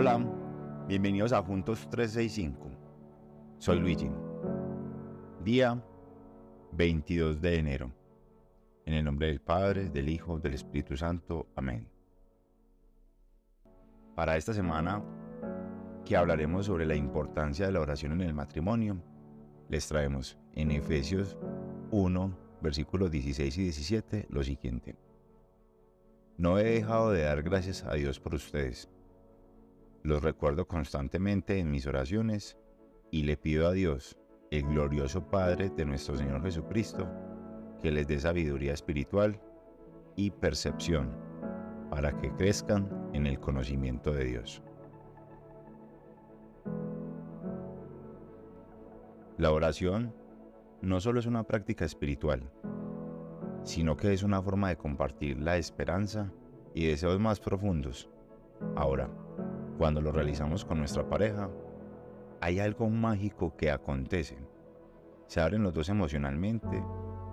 Hola, bienvenidos a Juntos 365. Soy Luigi. Día 22 de enero. En el nombre del Padre, del Hijo, del Espíritu Santo. Amén. Para esta semana, que hablaremos sobre la importancia de la oración en el matrimonio, les traemos en Efesios 1, versículos 16 y 17 lo siguiente. No he dejado de dar gracias a Dios por ustedes. Los recuerdo constantemente en mis oraciones y le pido a Dios, el glorioso Padre de nuestro Señor Jesucristo, que les dé sabiduría espiritual y percepción para que crezcan en el conocimiento de Dios. La oración no solo es una práctica espiritual, sino que es una forma de compartir la esperanza y deseos más profundos. Ahora, cuando lo realizamos con nuestra pareja, hay algo mágico que acontece. Se abren los dos emocionalmente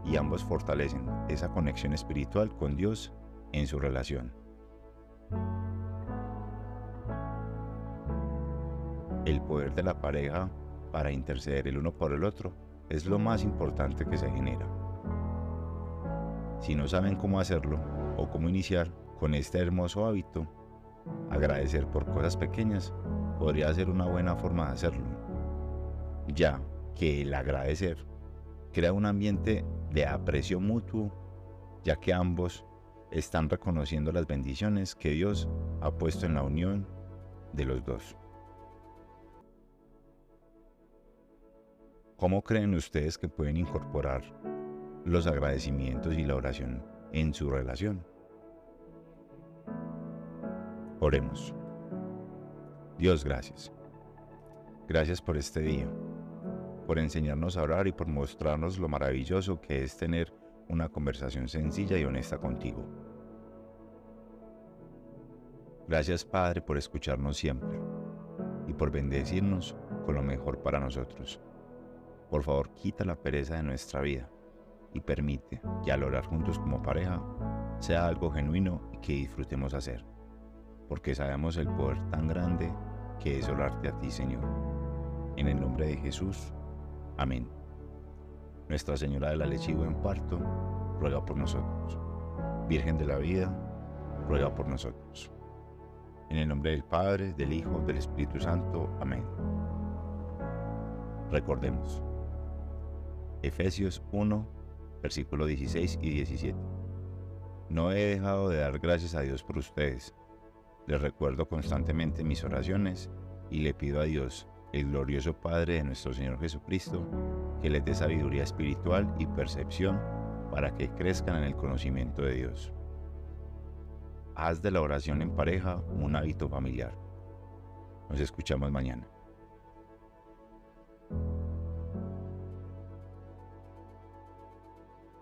y ambos fortalecen esa conexión espiritual con Dios en su relación. El poder de la pareja para interceder el uno por el otro es lo más importante que se genera. Si no saben cómo hacerlo o cómo iniciar con este hermoso hábito, agradecer por cosas pequeñas podría ser una buena forma de hacerlo, ya que el agradecer crea un ambiente de aprecio mutuo, ya que ambos están reconociendo las bendiciones que Dios ha puesto en la unión de los dos. ¿Cómo creen ustedes que pueden incorporar los agradecimientos y la oración en su relación? Oremos. Dios, gracias. Gracias por este día, por enseñarnos a orar y por mostrarnos lo maravilloso que es tener una conversación sencilla y honesta contigo. Gracias Padre por escucharnos siempre y por bendecirnos con lo mejor para nosotros. Por favor, quita la pereza de nuestra vida y permite que al orar juntos como pareja sea algo genuino y que disfrutemos hacer, porque sabemos el poder tan grande que es orarte a ti, Señor. En el nombre de Jesús. Amén. Nuestra Señora de la Leche y Buen Parto, ruega por nosotros. Virgen de la Vida, ruega por nosotros. En el nombre del Padre, del Hijo, del Espíritu Santo. Amén. Recordemos. Efesios 1, versículos 16 y 17. No he dejado de dar gracias a Dios por ustedes. Les recuerdo constantemente mis oraciones y le pido a Dios, el glorioso Padre de nuestro Señor Jesucristo, que les dé sabiduría espiritual y percepción para que crezcan en el conocimiento de Dios. Haz de la oración en pareja un hábito familiar. Nos escuchamos mañana.